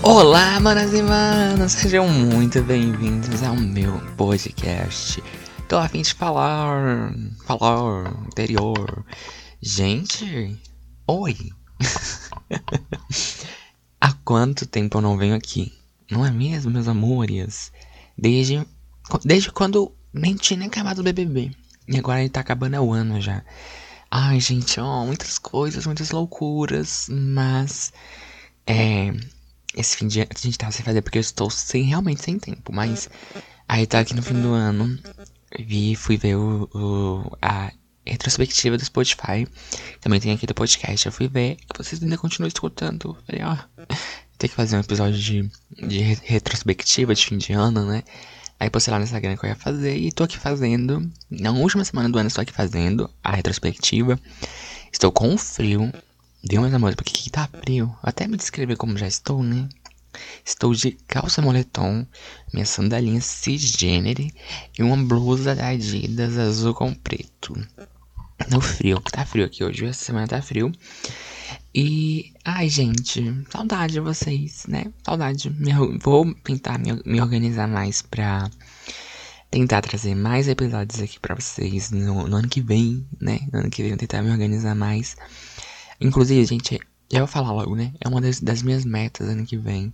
Olá, manas e manos, sejam muito bem-vindos ao meu podcast. Tô a fim de falar, falar, interior. Gente, oi. Há quanto tempo eu não venho aqui? Não é mesmo, meus amores? Desde, desde quando nem tinha nem acabado o BBB. E agora ele tá acabando o ano já. Ai, gente, ó, muitas coisas, muitas loucuras, mas. É. Esse fim de ano a gente tava sem fazer porque eu estou sem, realmente sem tempo, mas. Aí tá aqui no fim do ano. Vi, fui ver o, o a retrospectiva do Spotify. Também tem aqui do podcast. Eu fui ver que vocês ainda continuam escutando. Falei, ó. Tem que fazer um episódio de, de retrospectiva de fim de ano, né? Aí postei lá no Instagram que eu ia fazer e tô aqui fazendo. Na última semana do ano estou aqui fazendo a retrospectiva. Estou com frio. Deu meus amores, porque aqui tá frio. Até me descrever como já estou, né? Estou de calça moletom, minha sandalinha cisgênere e uma blusa da Adidas azul com preto. No frio, que tá frio aqui hoje, essa semana tá frio. E, ai, gente, saudade de vocês, né? Saudade. Vou tentar me, organizar mais pra tentar trazer mais episódios aqui pra vocês no, no, ano que vem, né? No ano que vem vou tentar me organizar mais. Inclusive, gente, já vou falar logo, né? É uma das, das minhas metas ano que vem.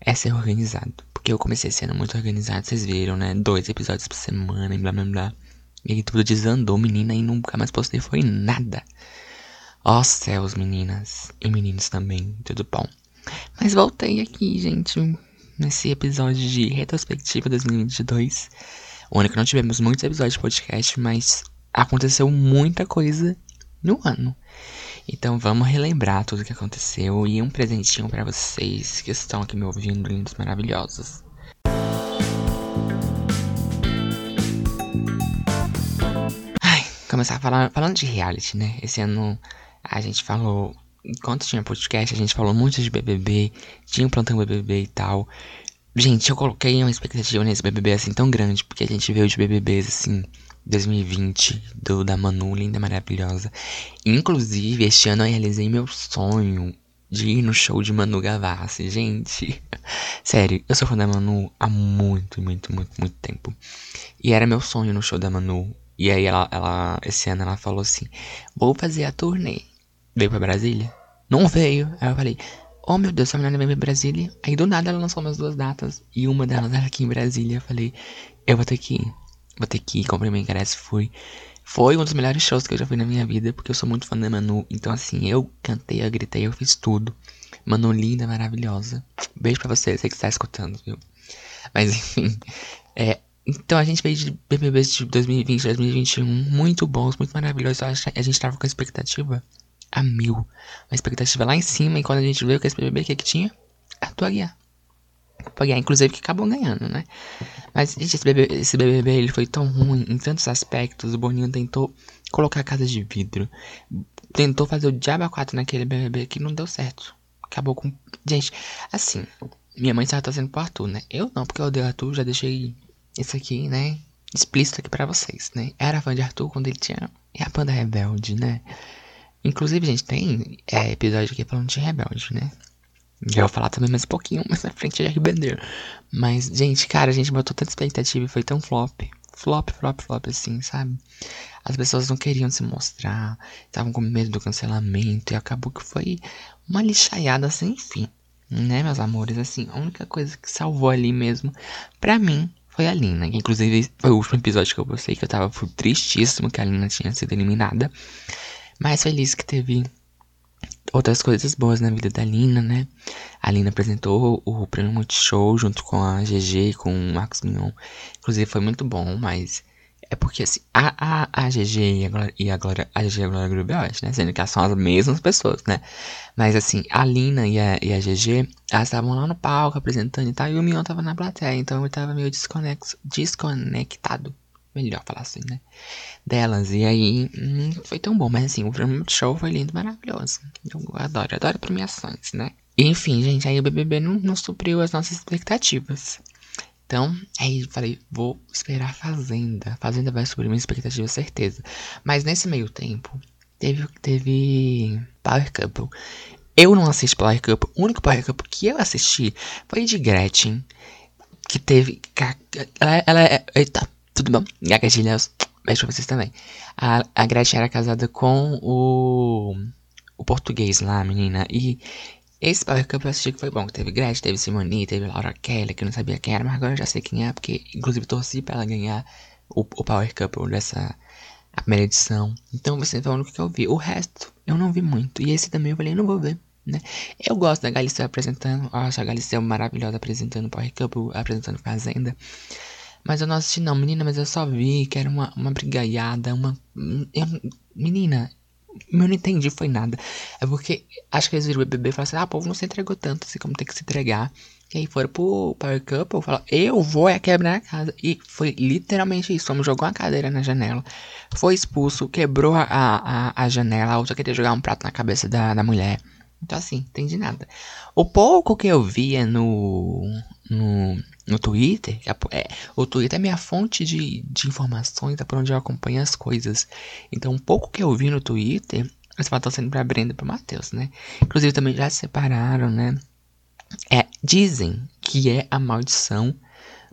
É ser organizado. Porque eu comecei sendo muito organizado, vocês viram, né? Dois episódios por semana e blá blá blá. E aí tudo desandou, menina, e nunca mais postei foi nada. Ó oh, céus, meninas e meninos também, tudo bom? Mas voltei aqui, gente, nesse episódio de retrospectiva 2022. O ano que não tivemos muitos episódios de podcast, mas aconteceu muita coisa no ano. Então vamos relembrar tudo que aconteceu e um presentinho para vocês que estão aqui me ouvindo, lindos maravilhosos. Começar falando de reality, né? Esse ano a gente falou, enquanto tinha podcast, a gente falou muito de BBB, tinha um plantão BBB e tal. Gente, eu coloquei uma expectativa nesse BBB assim tão grande, porque a gente veio de BBBs assim, 2020, do da Manu, linda, maravilhosa. Inclusive, este ano eu realizei meu sonho de ir no show de Manu Gavassi, gente. Sério, eu sou fã da Manu há muito, muito, muito, muito tempo. E era meu sonho no show da Manu. E aí ela, ela esse ano ela falou assim: "Vou fazer a turnê veio pra Brasília? Não veio. Aí eu falei, oh meu Deus, essa menina veio pra Brasília. Aí do nada ela lançou umas duas datas. E uma delas era aqui em Brasília. Eu falei, eu vou ter que ir. Vou ter que ir, comprei meu ingresso, fui. Foi um dos melhores shows que eu já fui na minha vida, porque eu sou muito fã da Manu. Então, assim, eu cantei, eu gritei, eu fiz tudo. Manu linda, maravilhosa. Beijo pra você, sei que você tá escutando, viu? Mas, enfim. É, então, a gente veio de BBBs de 2020, 2021, muito bons, muito maravilhosos. A gente tava com a expectativa a mil. Uma expectativa lá em cima. E quando a gente veio com esse BBB, o que, que tinha? A tua guia. A guia, inclusive, que acabou ganhando, né? Mas, gente, esse BBB, esse BBB ele foi tão ruim em tantos aspectos. O Boninho tentou colocar a casa de vidro. Tentou fazer o Diabo 4 naquele BBB que não deu certo. Acabou com. Gente, assim. Minha mãe estava torcendo pro Arthur, né? Eu não, porque eu odeio Arthur. Já deixei isso aqui, né? Explícito aqui pra vocês, né? Era fã de Arthur quando ele tinha. E a banda rebelde, né? Inclusive, gente, tem é, episódio aqui falando de Rebelde, né? Já vou falar também mais um pouquinho mais na frente de arrepender. Mas, gente, cara, a gente botou tanta expectativa e foi tão flop. Flop, flop, flop, assim, sabe? As pessoas não queriam se mostrar, estavam com medo do cancelamento, e acabou que foi uma lixaiada sem fim. Né, meus amores? Assim, a única coisa que salvou ali mesmo, pra mim, foi a Lina. Que inclusive foi o último episódio que eu postei, que eu tava tristíssimo que a Lina tinha sido eliminada mais feliz que teve outras coisas boas na vida da Lina, né? A Lina apresentou o prêmio Multishow junto com a GG e com o Marcos Mignon. Inclusive foi muito bom, mas é porque assim, a, a, a GG e a Glória, a Glória, a GG e a Glória Grubel, né? Sendo que elas são as mesmas pessoas, né? Mas assim, a Lina e a, e a GG, elas estavam lá no palco apresentando e tal, e o Mignon tava na plateia, então eu tava meio desconexo, desconectado melhor falar assim, né? Delas. E aí, hum, foi tão bom. Mas assim, o show foi lindo, maravilhoso. Eu adoro, adoro premiações, né? Enfim, gente, aí o BBB não, não supriu as nossas expectativas. Então, aí falei, vou esperar Fazenda. Fazenda vai subir minha expectativa, certeza. Mas nesse meio tempo, teve, teve Power Couple. Eu não assisti Power Couple. O único Power Couple que eu assisti foi de Gretchen. Que teve. Ela, ela é. Eita, tudo bom? Gagadilhas. Beijo pra vocês também. A, a Gretchen era casada com o. O português lá, menina. E esse Power Cup eu assisti que foi bom. Teve Gretchen, teve Simone, teve Laura Kelly, que eu não sabia quem era, mas agora eu já sei quem é, porque inclusive torci pra ela ganhar o, o Power Cup dessa a primeira edição. Então você falando o que eu vi. O resto eu não vi muito. E esse também eu falei, não vou ver. Né? Eu gosto da Galisteu apresentando. Acho a Galisteu maravilhosa apresentando Power Cup, apresentando Fazenda. Mas eu não assisti não, menina, mas eu só vi que era uma, uma brigaiada, uma... Eu, menina, eu não entendi foi nada. É porque acho que eles viram o BBB e falaram assim: ah, o povo não se entregou tanto assim como tem que se entregar. E aí foram pro Power Couple e falaram: eu vou é quebrar a casa. E foi literalmente isso. Fomos jogou uma cadeira na janela, foi expulso, quebrou a, a, a janela. A outra queria jogar um prato na cabeça da, da mulher. Então, assim, entendi nada. O pouco que eu via no, no, no Twitter, é, o Twitter é minha fonte de, de informações, é por onde eu acompanho as coisas. Então, um pouco que eu vi no Twitter, eles estão sendo pra Brenda e pro Matheus, né? Inclusive, também já se separaram, né? É, dizem que é a maldição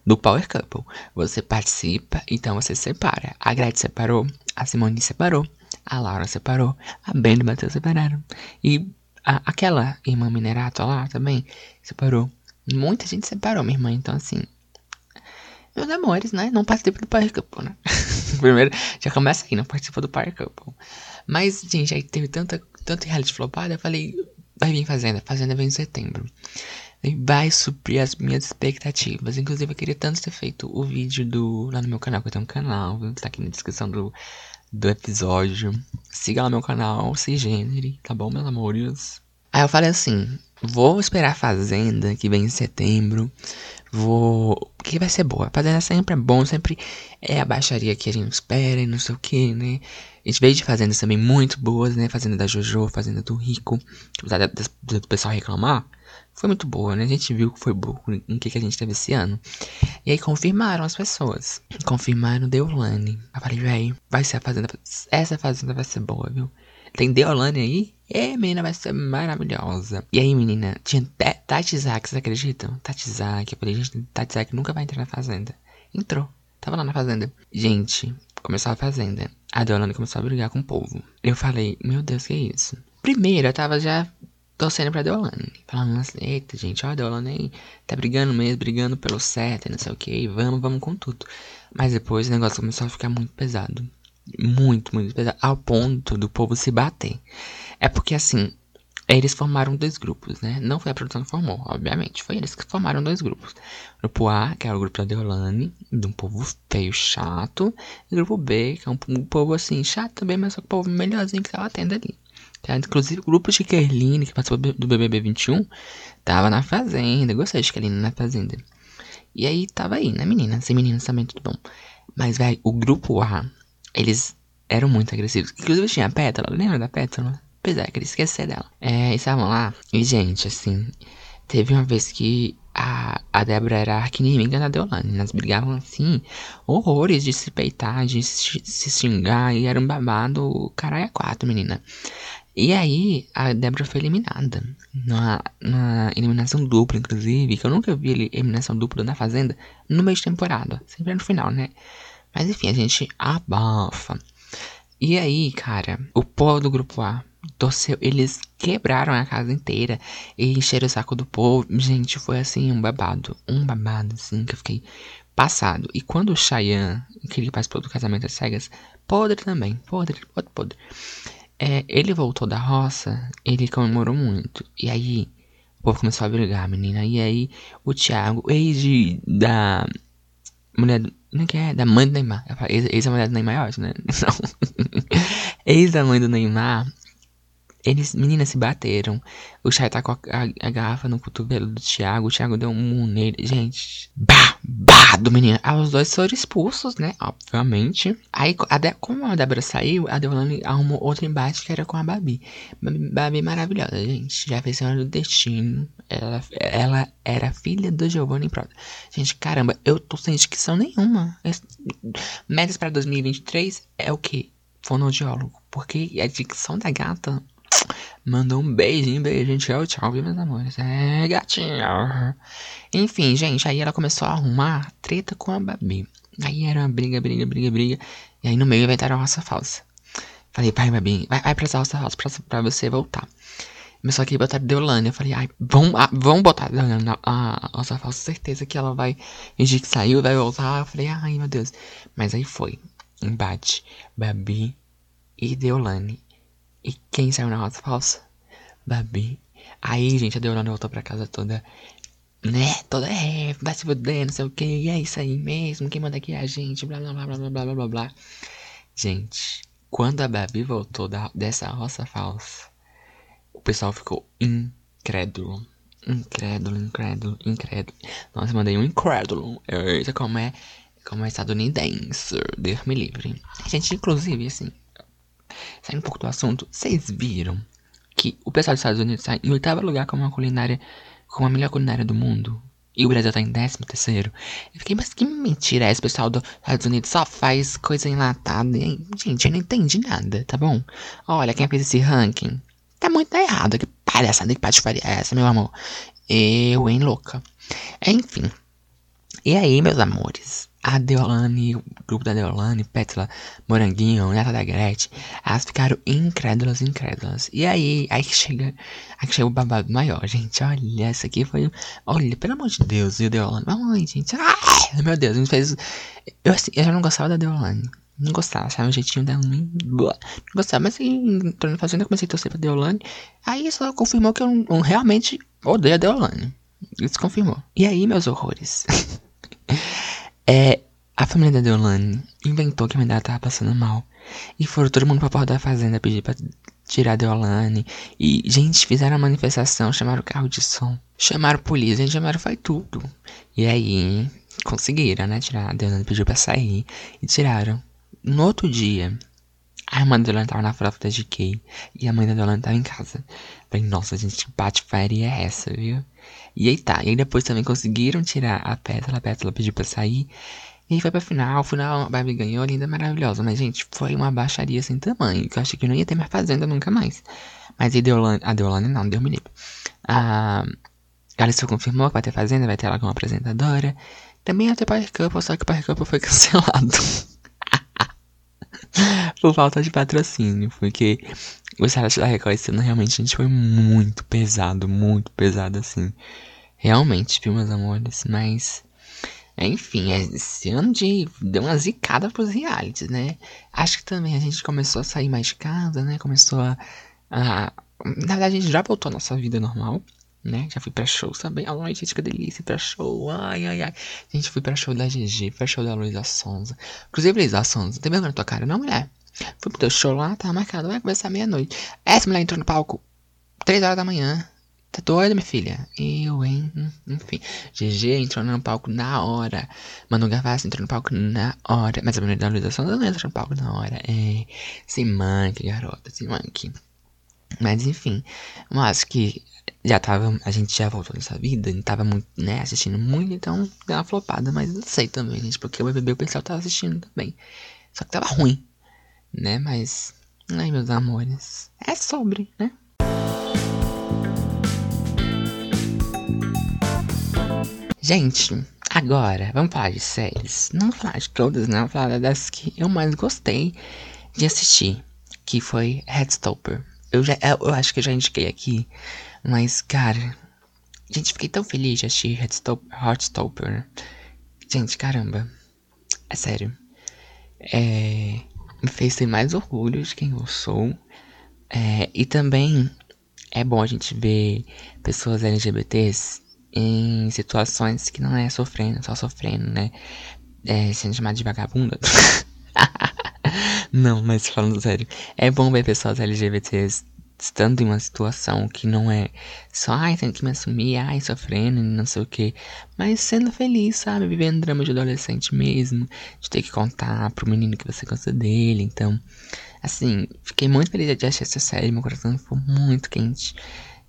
do Power Couple. Você participa, então você separa. A Gretchen separou, a Simone separou, a Laura separou, a Brenda e o Matheus separaram. E a, aquela irmã Minerato lá também separou. Muita gente separou, minha irmã. Então, assim. Meus amores, né? Não participa do Power Couple, né? Primeiro, já começa aí, não participa do Power Couple. Mas, gente, aí teve tanta, tanto reality flopado, eu falei, vai vir Fazenda. Fazenda vem em setembro. E vai suprir as minhas expectativas. Inclusive, eu queria tanto ter feito o vídeo do lá no meu canal, que eu tenho um canal? Tá aqui na descrição do, do episódio. Siga lá meu canal, se gênero, tá bom, meus amores? Aí eu falei assim, vou esperar a Fazenda, que vem em setembro. Vou. Que vai ser boa. Fazenda sempre é bom, sempre é a baixaria que a gente espera e não sei o que, né? A gente veio de fazendas também muito boas, né? Fazenda da Jojo, Fazenda do Rico. Apesar do pessoal reclamar, foi muito boa, né? A gente viu que foi boa em que, que a gente teve esse ano. E aí confirmaram as pessoas. Confirmaram Deolane. Eu falei, véi, vai ser a Fazenda. Essa Fazenda vai ser boa, viu? Tem Deolane aí? É, menina, vai ser maravilhosa. E aí, menina, tinha Tati Zak, vocês acreditam? Tati Zak. Eu falei, gente, Tati nunca vai entrar na Fazenda. Entrou. Tava lá na Fazenda. Gente, começou a Fazenda. A Deolane começou a brigar com o povo. Eu falei, meu Deus, que é isso? Primeiro, eu tava já torcendo pra Deolane. Falando assim, eita, gente, ó, a Deolane aí tá brigando mesmo, brigando pelo certo e não sei o que. Vamos, vamos com tudo. Mas depois o negócio começou a ficar muito pesado muito, muito pesado, ao ponto do povo se bater. É porque assim, eles formaram dois grupos, né? Não foi a produção que formou, obviamente. Foi eles que formaram dois grupos. Grupo A, que é o grupo da Deolane, de um povo feio, chato. E grupo B, que é um, um povo assim, chato também, mas só que o povo melhorzinho que tava tendo ali. Tá? Inclusive, o grupo de Kerline, que participou do BBB 21, tava na Fazenda. Gostei de Kerline na Fazenda. E aí, tava aí, né, meninas? Sem meninas também, tudo bom. Mas, velho, o grupo A eles eram muito agressivos. Inclusive tinha a Pétala, lembra da Pétala? Pois é, queria esquecer dela. É, estavam lá. E, gente, assim, teve uma vez que a, a Débora era arquinimiga da Deolane. Elas brigavam assim, horrores de se peitar, de se, se xingar. E era um babado caralho a quatro, menina. E aí, a Débora foi eliminada. Na, na eliminação dupla, inclusive. Que eu nunca vi eliminação dupla na Fazenda no meio de temporada. Sempre no final, né? Mas enfim, a gente abafa. E aí, cara, o povo do grupo A torceu, eles quebraram a casa inteira e encheram o saco do povo. Gente, foi assim um babado, um babado assim que eu fiquei passado. E quando o Cheyenne, que ele participou do casamento às cegas, podre também, podre, podre, podre. É, ele voltou da roça, ele comemorou muito. E aí, o povo começou a brigar, menina. E aí, o Thiago, ex da mulher como é que é? Da mãe do Neymar. Ex, ex a mulher do Neymar é ótimo, né? Não. ex da mãe do Neymar. Eles, meninas, se bateram. O Chay tá com a, a, a, garrafa no cotovelo do Thiago. O Thiago deu um murro nele. Gente, bah, bah do menino. Aí os dois foram expulsos, né? Obviamente. Aí, a de, como a Débora saiu, a Deolane arrumou outro embate que era com a Babi. Babi maravilhosa, gente. Já fez Senhora do Destino. Ela, ela era filha do Giovanni Prota. Gente, caramba, eu tô sem inscrição nenhuma. Metas para 2023 é o quê? Fonoaudiólogo. Porque a dicção da gata Mandou um beijinho, beijinho, tchau, tchau, viu, meus amores? É, gatinha. Enfim, gente, aí ela começou a arrumar treta com a Babi. Aí era uma briga, briga, briga, briga. E aí no meio inventaram a roça falsa. Falei, pai, Babi, vai, vai pra essa roça falsa pra, pra você voltar. Mas só que botaram Deolane. Eu falei, ai, ah, vão botar Deolane na a roça falsa. Certeza que ela vai fingir que saiu, vai voltar. Eu falei, ai, meu Deus. Mas aí foi. Embate. Babi e Deolane. E quem saiu na roça falsa? Babi. Aí, gente, a Deolane voltou pra casa toda, né? Toda, é, vai se fuder, não sei o que. E é isso aí mesmo. Quem manda aqui é a gente, blá blá blá blá blá blá blá blá. Gente, quando a Babi voltou da, dessa roça falsa, o pessoal ficou incrédulo. Incrédulo, incrédulo, incrédulo. Nossa, mandei um incrédulo. Eita, como é, como é estadunidense. Deus me livre. Gente, inclusive, assim, Saindo um pouco do assunto, vocês viram que o pessoal dos Estados Unidos está em oitavo lugar como uma culinária, como a melhor culinária do mundo? E o Brasil tá em décimo terceiro. Eu fiquei, mas que mentira é esse pessoal dos Estados Unidos só faz coisa enlatada. Gente, eu não entendi nada, tá bom? Olha, quem fez esse ranking tá muito errado. Que palhaçada, que patifaria é essa, meu amor? Eu, hein, louca. Enfim. E aí, meus amores? a Deolane, o grupo da Deolane, Pétala, Moranguinho, Neta da Gretchen, elas ficaram incrédulas, incrédulas. E aí, aí chega, aí chega o babado maior, gente, olha, essa aqui foi, olha, pelo amor de Deus, e o Deolane, ai, gente, ai, meu Deus, me fez, eu assim, eu já não gostava da Deolane. Não gostava, achava o jeitinho dela. Não gostava, mas assim, entrando na fazenda, comecei a torcer pra Deolane. Aí só confirmou que eu, eu realmente odeio a Deolane. Isso confirmou. E aí, meus horrores. É, a família da Deolane inventou que a dela tava passando mal. E foram todo mundo pra porta da fazenda pedir pra tirar a Deolane. E, gente, fizeram a manifestação, chamaram o carro de som. Chamaram a polícia, gente, chamaram foi tudo. E aí, conseguiram, né, tirar. A Deolane pediu pra sair e tiraram. No outro dia, a irmã da Deolane tava na frota da GK e a mãe da Deolane tava em casa. Falei, nossa, gente, que patifaria é essa, viu? E aí tá, e aí depois também conseguiram tirar a Pétala, a Pétala pediu pra sair. E aí foi pra final, final a Barbie ganhou, linda, maravilhosa. Mas, gente, foi uma baixaria sem tamanho, que eu achei que não ia ter mais Fazenda nunca mais. Mas a Deolane, a Deolane não, deu me livre. A Alice confirmou que vai ter Fazenda, vai ter ela como apresentadora. Também ia ter Power Couple, só que o Power Couple foi cancelado. Por falta de patrocínio, porque o Celeste da Record esse ano realmente, gente, foi muito pesado, muito pesado, assim. Realmente, viu, meus amores? Mas, enfim, esse ano de, deu uma zicada pros realities, né? Acho que também a gente começou a sair mais de casa, né? Começou a. a na verdade, a gente já voltou à nossa vida normal, né? Já fui pra show também. Ai, gente, que delícia pra show. Ai, ai, ai. Gente, fui pra show da GG, pra show da Luísa Sonza. Inclusive, Luísa Sonza, tem vergonha na tua cara, não, mulher? Fui pro teu show lá, tá marcado, vai começar meia-noite. Essa mulher entrou no palco 3 horas da manhã. Tá doida, minha filha? Eu, hein? Hum, enfim. GG entrou no palco na hora. Manu Gavassi entrou no palco na hora. Mas a mulher da Luísa Sonza não entrou no palco na hora. É. Se manque, garota, se manque. Mas enfim, eu acho que já tava. A gente já voltou nessa vida, tava muito, né, assistindo muito, então deu uma flopada, mas não sei também, gente, porque o BBB o pessoal tava assistindo também. Só que tava ruim né? Mas, ai meus amores, é sobre, né? Gente, agora vamos falar de séries. Não vou falar de todas, não. Vou falar das que eu mais gostei de assistir, que foi Headstopper. Eu já, eu acho que eu já indiquei aqui, mas cara, gente, fiquei tão feliz de assistir Heartstopper. Gente, caramba, é sério. É, me fez ter mais orgulho de quem eu sou. É, e também é bom a gente ver pessoas LGBTs em situações que não é sofrendo, só sofrendo, né? É, sendo chamado de vagabunda. não, mas falando sério, é bom ver pessoas LGBTs estando em uma situação que não é só, ai, tem que me assumir, ai, sofrendo, não sei o que, mas sendo feliz, sabe? Vivendo drama de adolescente mesmo, de ter que contar pro menino que você gosta dele. Então, assim, fiquei muito feliz de achar essa série, meu coração ficou muito quente.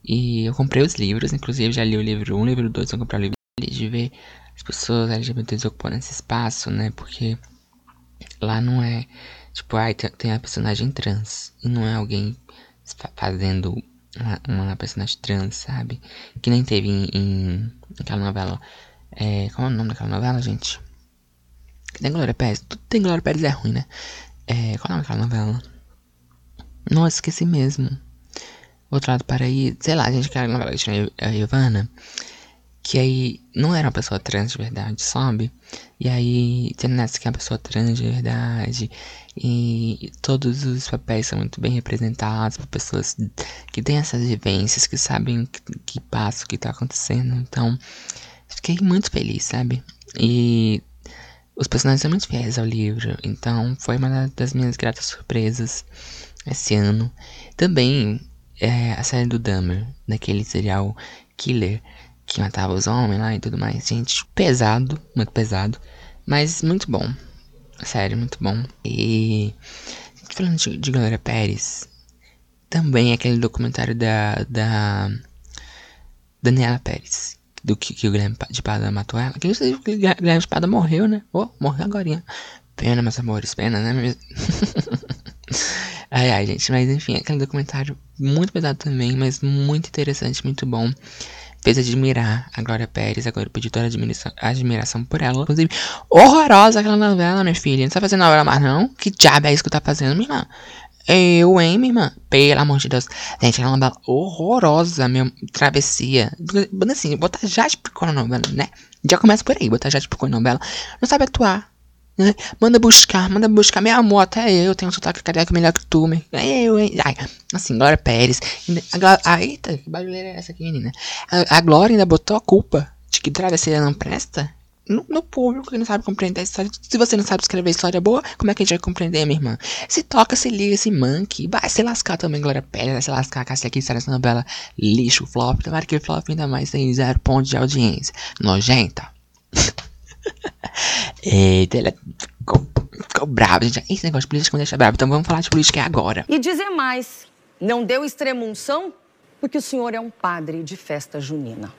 E eu comprei os livros, inclusive já li o livro 1, o livro 2, eu comprei o livro de ver as pessoas LGBTs ocupando esse espaço, né? Porque lá não é, tipo, ai, tem a personagem trans, e não é alguém fazendo uma, uma, personagem trans, sabe? Que nem teve em, em aquela novela. É, qual é o nome daquela novela, gente? Tem Glória Pérez? Tudo tem Glória Pérez é ruim, né? É, qual é o nome daquela novela? Nossa, esqueci mesmo. Outro lado para aí, sei lá, gente, aquela novela que tinha a Ivana que aí não era uma pessoa trans de verdade, sabe? E aí tem nessa que é uma pessoa trans de verdade. E todos os papéis são muito bem representados por pessoas que têm essas vivências, que sabem que, que passa, o que tá acontecendo. Então, fiquei muito feliz, sabe? E os personagens são muito fiéis ao livro. Então, foi uma das minhas gratas surpresas esse ano. Também é, a série do Dahmer, daquele serial killer que matava os homens lá e tudo mais. Gente, pesado, muito pesado, mas muito bom. Sério, muito bom. E falando de, de Glória Pérez, também aquele documentário da, da Daniela Pérez, do que, que o Guilherme de Pada matou ela. Que o Guilherme de Pada morreu, né? Oh, morreu agora. Pena, meus amores, pena, né? ai, ai, gente, mas enfim, aquele documentário muito pesado também, mas muito interessante, muito bom fez admirar a Glória Pérez, agora pedi toda admiração, admiração por ela. Inclusive, horrorosa aquela novela, minha filha. Não tá fazendo novela mais, não? Que diabo é isso que tá fazendo, minha irmã? Eu, hein, minha irmã? Pelo amor de Deus. Gente, aquela novela horrorosa, minha travessia. Assim, botar de picô na novela, né? Já começa por aí, botar de picô na novela. Não sabe atuar, né? Manda buscar, manda buscar. Meu amor, até eu tenho um sotaque carioca melhor que tu. É eu, hein? Ai, assim, Glória Pérez. A Glória, ah, eita, que barulheira é essa aqui, menina? A, a Glória ainda botou a culpa de que travesseira não presta no, no, público que não sabe compreender a história. Se você não sabe escrever história boa, como é que a gente vai compreender, minha irmã? Se toca, se liga, se manque. Vai se lascar também, Glória Pérez. Vai se lascar, Cassia aqui, essa novela lixo, flop. Tomara que flop ainda mais tem zero ponto de audiência. Nojenta. Eita, ele ficou, ficou bravo, gente. Esse negócio de política me deixa bravo. Então vamos falar de política agora. E dizer mais, não deu extremunção porque o senhor é um padre de festa junina.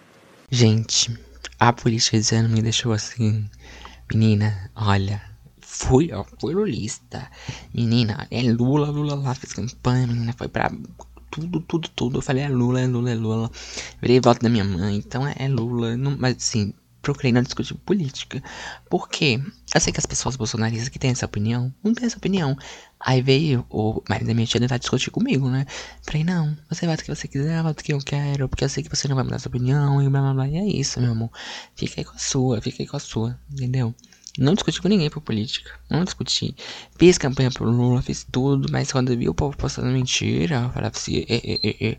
Gente, a política esse ano me deixou assim... Menina, olha, fui, ó, fui lulista. Menina, é Lula, Lula lá, fez campanha, menina, foi pra tudo, tudo, tudo. Eu falei, é Lula, é Lula, é Lula. Virei voto da minha mãe, então é, é Lula. Não, mas assim, procurei não discutir política. Porque eu sei que as pessoas bolsonaristas que têm essa opinião, não têm essa opinião. Aí veio o marido da minha tia tentar discutir comigo, né? Falei, não, você vota o que você quiser, vota o que eu quero, porque eu sei que você não vai mudar sua opinião, e blá blá blá. E é isso, meu amor. Fica aí com a sua, fica aí com a sua, entendeu? Não discuti com ninguém por política. Não discuti. Fiz campanha pro Lula, fiz tudo, mas quando eu vi o povo postando mentira, eu falava assim, e, e, e.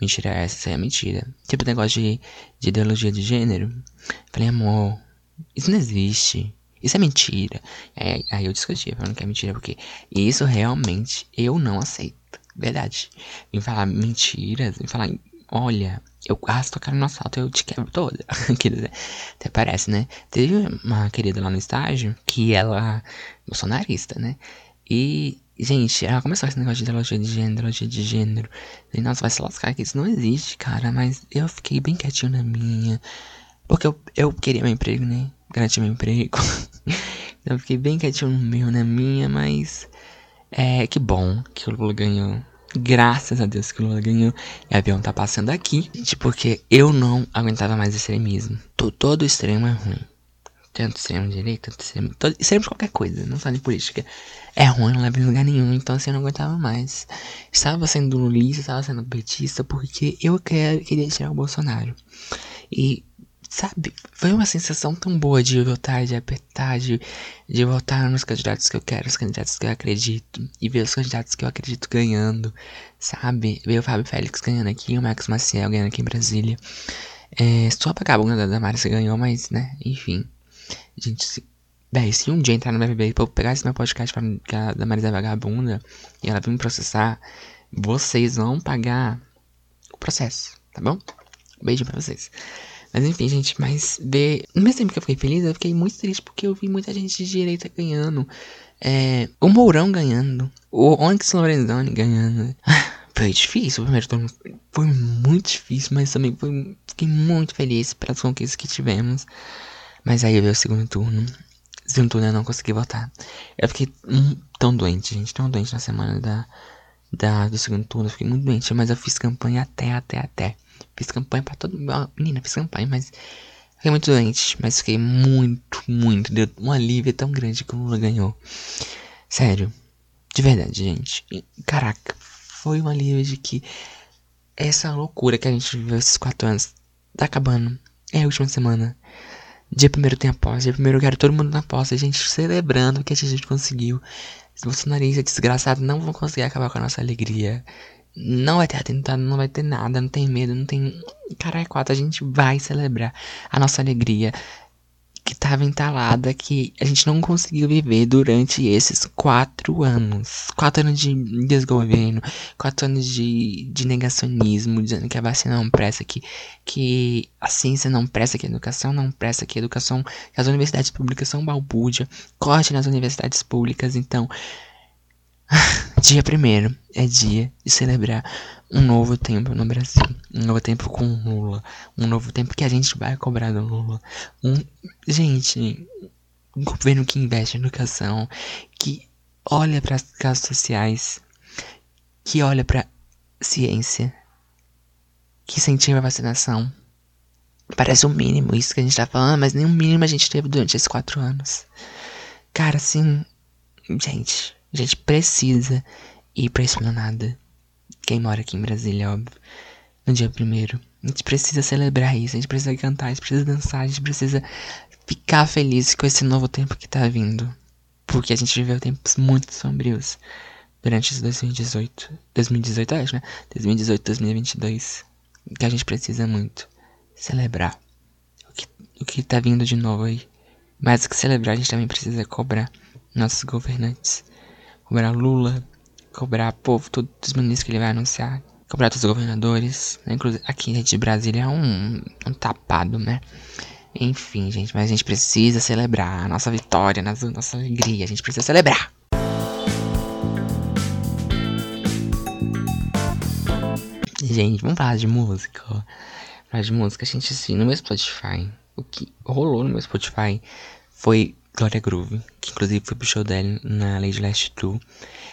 Mentira essa, é mentira. Tipo negócio de, de ideologia de gênero. Falei, amor, isso não existe. Isso é mentira. É, aí eu discuti, falando que é mentira, porque isso realmente eu não aceito. Verdade. Em falar mentiras, em falar, olha, eu gasto a cara no assalto, eu te quebro toda. Até parece, né? Teve uma querida lá no estágio que ela, bolsonarista, né? E Gente, ela começou esse negócio de ideologia de gênero, ideologia de gênero. E, nossa, vai se lascar que isso não existe, cara. Mas eu fiquei bem quietinho na minha. Porque eu, eu queria meu emprego, né? Garantir meu emprego. então eu fiquei bem quietinho no meu, na minha, mas. É, que bom que o Lula ganhou. Graças a Deus que o Lula ganhou. E o avião tá passando aqui. Gente, porque eu não aguentava mais extremismo. Todo extremo é ruim tanto extremo direita, tanto extremo, todo, qualquer coisa, não só de política. É ruim, não leva em lugar nenhum, então assim eu não aguentava mais. Estava sendo lulista, estava sendo petista, porque eu queria, queria tirar o Bolsonaro. E, sabe, foi uma sensação tão boa de votar, de apertar, de, de votar nos candidatos que eu quero, os candidatos que eu acredito, e ver os candidatos que eu acredito ganhando, sabe? Ver o Fábio Félix ganhando aqui, o Max Maciel ganhando aqui em Brasília. É, só a vagabunda da Damares ganhou, mas, né, enfim. Gente, se, véi, se um dia entrar no BBB e eu pegar esse meu podcast pra, a da Marisa é vagabunda e ela vir me processar, vocês vão pagar o processo, tá bom? Beijo pra vocês. Mas enfim, gente, mas ver. No mesmo tempo que eu fiquei feliz, eu fiquei muito triste porque eu vi muita gente de direita ganhando. É, o Mourão ganhando. O Onyx Lorenzoni ganhando. Foi difícil o primeiro turno. Foi muito difícil, mas também foi, fiquei muito feliz pelas conquistas que tivemos. Mas aí veio o segundo turno. Segundo turno eu não consegui votar. Eu fiquei hum, tão doente, gente. Tão doente na semana da, da, do segundo turno. Eu fiquei muito doente, mas eu fiz campanha até, até, até. Fiz campanha pra todo mundo. Menina, fiz campanha, mas. Fiquei muito doente, mas fiquei muito, muito. Deu um alívio tão grande que o Lula ganhou. Sério. De verdade, gente. Caraca, foi um alívio de que essa loucura que a gente viveu esses quatro anos tá acabando. É a última semana. Dia primeiro tem a posse, dia primeiro eu quero todo mundo na posse, a gente celebrando o que a gente conseguiu. Os bolsonaristas desgraçados não vão conseguir acabar com a nossa alegria. Não vai ter atentado, não vai ter nada, não tem medo, não tem. Caralho, quatro, a gente vai celebrar a nossa alegria que estava entalada que a gente não conseguiu viver durante esses quatro anos. Quatro anos de desgoverno, quatro anos de, de negacionismo, dizendo que a vacina não presta, que, que a ciência não presta, que a educação não presta, que a educação, que as universidades públicas são balbúrdia, corte nas universidades públicas, então. Dia primeiro é dia de celebrar um novo tempo no Brasil. Um novo tempo com Lula. Um novo tempo que a gente vai cobrar do Lula. Um, gente, um governo que investe em educação, que olha para as causas sociais, que olha para ciência, que incentiva a vacinação. Parece o mínimo isso que a gente tá falando, mas nem o mínimo a gente teve durante esses quatro anos. Cara, assim, gente, a gente precisa ir pra esplanada. Quem mora aqui em Brasília, óbvio. No dia primeiro. A gente precisa celebrar isso. A gente precisa cantar, a gente precisa dançar, a gente precisa ficar feliz com esse novo tempo que tá vindo. Porque a gente viveu tempos muito sombrios durante esse 2018. 2018, acho, né? 2018, 2022. Que a gente precisa muito celebrar o que, o que tá vindo de novo aí. Mais do que celebrar, a gente também precisa cobrar nossos governantes cobrar Lula, cobrar povo, todos os ministros que ele vai anunciar, cobrar todos os governadores, né? Inclusive aqui de Brasília é um, um tapado, né? Enfim, gente, mas a gente precisa celebrar a nossa vitória, a nossa alegria, a gente precisa celebrar. Gente, vamos falar de música. Falar de música, a gente assim, no meu Spotify, o que rolou no meu Spotify foi Gloria Groove, que inclusive foi pro show dela na Lady Last 2.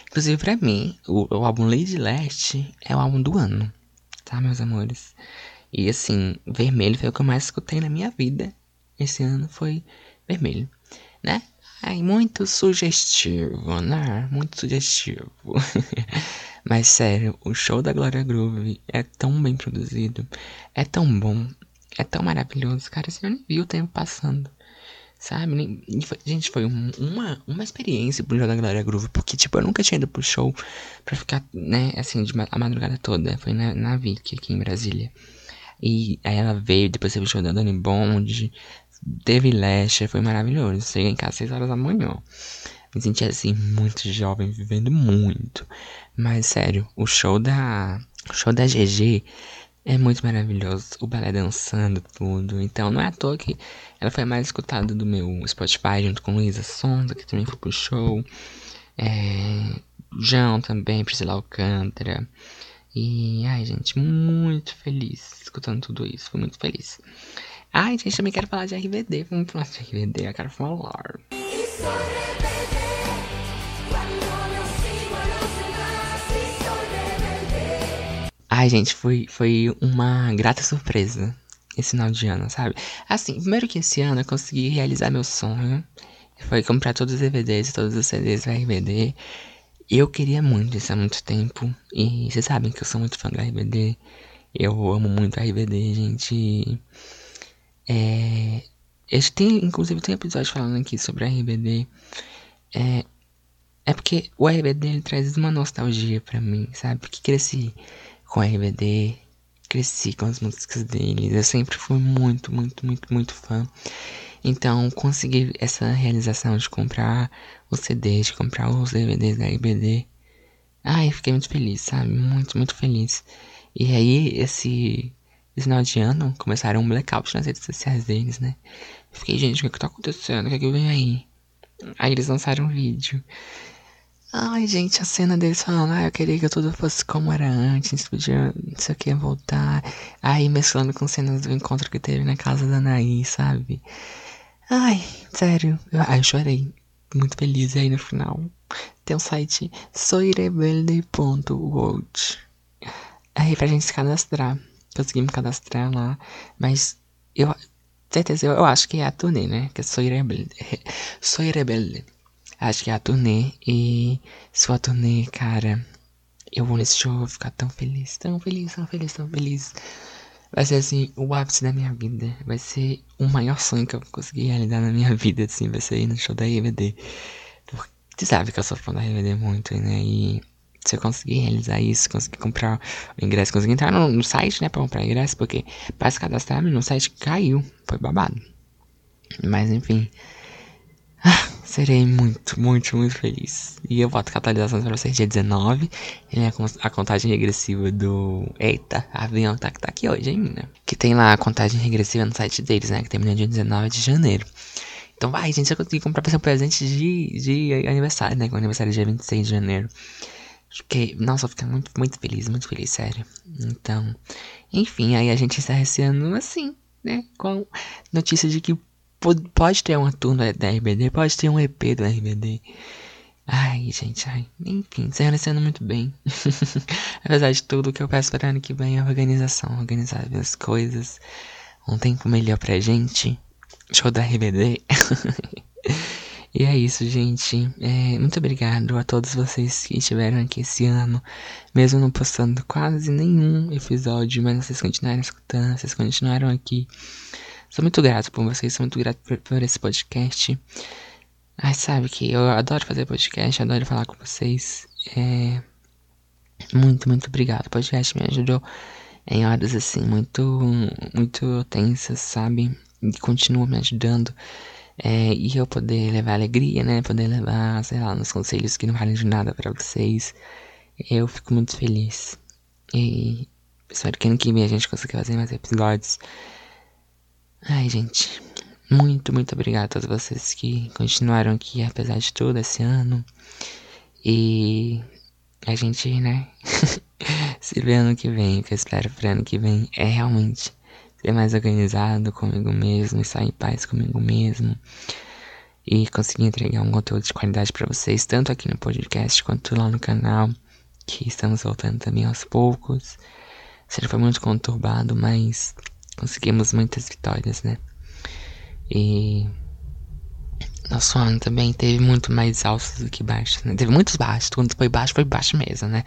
Inclusive, pra mim, o, o, álbum Lady Last é o álbum do ano, tá, meus amores? E assim, Vermelho foi o que eu mais escutei na minha vida. Esse ano foi Vermelho, né? Ai, muito sugestivo, né? Muito sugestivo. Mas sério, o show da Gloria Groove é tão bem produzido, é tão bom, é tão maravilhoso. Cara, assim, eu nem vi o tempo passando. Sabe? gente, foi uma, uma experiência pro da Glória Groove. Porque, tipo, eu nunca tinha ido pro show pra ficar, né, assim, de, a madrugada toda. Foi na, na Vic, aqui em Brasília. E aí ela veio, depois teve o show da Dani Bond. Teve Lasher, foi maravilhoso. Cheguei em casa às 6 horas da manhã. Me senti assim, muito jovem, vivendo muito. Mas sério, o show da. O show da GG é muito maravilhoso. O balé dançando, tudo. Então não é à toa que ela foi mais escutada do meu Spotify junto com Luísa Sonza, que também foi pro show. É, João também, Priscila Alcântara. E, ai, gente, muito feliz escutando tudo isso. Fui muito feliz. Ai, gente, também quero falar de RBD. Vamos falar de RBD, eu quero falar. Ai, gente, foi, foi uma grata surpresa esse final de ano, sabe? Assim, primeiro que esse ano eu consegui realizar meu sonho. Foi comprar todos os DVDs todos os CDs do RBD. Eu queria muito isso há muito tempo. E vocês sabem que eu sou muito fã do RBD. Eu amo muito RBD, gente. É. Eu tem, inclusive, tem episódio falando aqui sobre RBD. É. É porque o RBD ele traz uma nostalgia pra mim, sabe? Porque cresci com RBD, cresci com as músicas deles. Eu sempre fui muito, muito, muito, muito fã. Então, consegui essa realização de comprar os CDs, de comprar os DVDs da RBD. Ai, fiquei muito feliz, sabe? Muito, muito feliz. E aí, esse, esse final de ano, começaram um blackout nas redes sociais deles, né? fiquei, gente, o que, é que tá acontecendo? O que é que vem aí? Aí eles lançaram um vídeo. Ai, gente, a cena deles falando, ah, eu queria que tudo fosse como era antes, podia, não sei o que, voltar. Aí mesclando com cenas do encontro que teve na casa da Anaí, sabe? Ai, sério. Eu, ai, eu chorei. Muito feliz. E aí no final tem um site soirebelde.world. Aí pra gente se cadastrar. Consegui me cadastrar lá. Mas eu. Certeza, eu, eu acho que é a turnê, né? Que é Soy Rebelde. Soy Rebelde. Acho que é a turnê. E se for a turnê, cara. Eu vou nesse show, vou ficar tão feliz, tão feliz, tão feliz, tão feliz. Vai ser assim, o ápice da minha vida. Vai ser o maior sonho que eu consegui realizar na minha vida, assim. Vai ser ir no show da RBD. Porque você sabe que eu sou fã da RBD muito, né? E se eu conseguir realizar isso, conseguir comprar o ingresso, conseguir entrar no, no site, né, pra comprar ingresso, porque para se cadastrar no site caiu, foi babado. Mas enfim. Serei muito, muito, muito feliz. E eu boto catalisação pra vocês dia 19. Ele é a contagem regressiva do. Eita, avião tá, tá aqui hoje, né? Que tem lá a contagem regressiva no site deles, né? Que termina dia 19 de janeiro. Então vai, gente, eu consegui comprar pra ser um presente de, de aniversário, né? Com aniversário dia 26 de janeiro. Fiquei, nossa, eu fiquei muito, muito feliz, muito feliz, sério. Então, enfim, aí a gente encerra esse ano assim, né? Com notícia de que pode ter uma turma da RBD, pode ter um EP do RBD. Ai, gente, ai. Enfim, esse ano muito bem. Apesar de tudo, o que eu peço para ano que vem é organização, organizar as coisas. Um tempo melhor pra gente. Show da RBD. E é isso, gente. É, muito obrigado a todos vocês que estiveram aqui esse ano. Mesmo não postando quase nenhum episódio, mas vocês continuaram escutando, vocês continuaram aqui. Sou muito grato por vocês, sou muito grato por, por esse podcast. Ai, sabe que eu adoro fazer podcast, adoro falar com vocês. É... Muito, muito obrigado. O podcast me ajudou em horas assim, muito, muito tensas, sabe? E continua me ajudando. É, e eu poder levar alegria, né? Poder levar, sei lá, uns conselhos que não valem de nada para vocês. Eu fico muito feliz. E espero que ano que vem a gente consiga fazer mais episódios. Ai, gente. Muito, muito obrigado a todos vocês que continuaram aqui, apesar de tudo, esse ano. E a gente, né? se vê ano que vem. O que eu espero pro ano que vem é realmente ser mais organizado comigo mesmo, estar em paz comigo mesmo e conseguir entregar um conteúdo de qualidade para vocês, tanto aqui no podcast quanto lá no canal, que estamos voltando também aos poucos. Seja foi muito conturbado, mas conseguimos muitas vitórias, né? E nosso ano também teve muito mais altos do que baixos, né? Teve muitos baixos, quando foi baixo, foi baixo mesmo, né?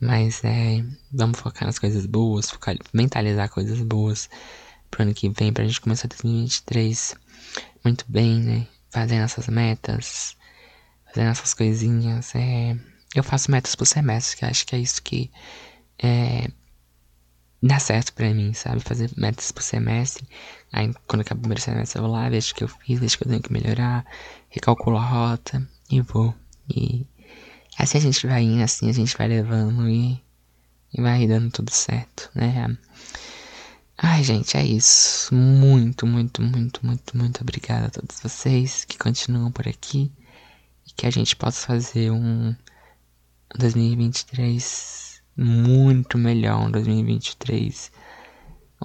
Mas é, vamos focar nas coisas boas, focar, mentalizar coisas boas pro ano que vem, pra gente começar 2023 muito bem, né? Fazendo essas metas, fazendo essas coisinhas. É, eu faço metas por semestre, que acho que é isso que é, dá certo pra mim, sabe? Fazer metas por semestre. Aí quando acaba o primeiro semestre eu vou lá, vejo o que eu fiz, vejo que eu tenho que melhorar, recalculo a rota e vou. E Assim a gente vai indo, assim a gente vai levando e, e vai dando tudo certo, né? Ai, gente, é isso. Muito, muito, muito, muito, muito obrigado a todos vocês que continuam por aqui e que a gente possa fazer um 2023 muito melhor, um 2023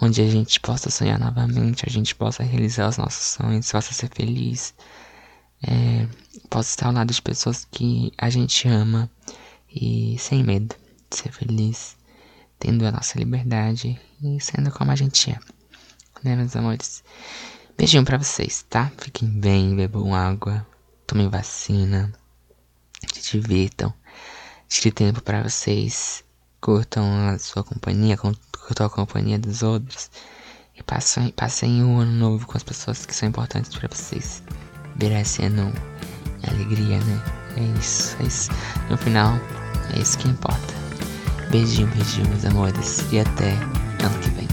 onde a gente possa sonhar novamente, a gente possa realizar os nossos sonhos, possa ser feliz é, posso estar ao lado de pessoas que a gente ama e sem medo de ser feliz, tendo a nossa liberdade e sendo como a gente é. Né, meus amores? Beijinho pra vocês, tá? Fiquem bem, bebam água, tomem vacina, se divirtam, tire tempo para vocês, curtam a sua companhia, curtam a companhia dos outros e passem, passem o ano novo com as pessoas que são importantes para vocês merecendo alegria, né? É isso, é isso. No final, é isso que importa. Beijinho, beijinho, meus amores. E até ano que vem.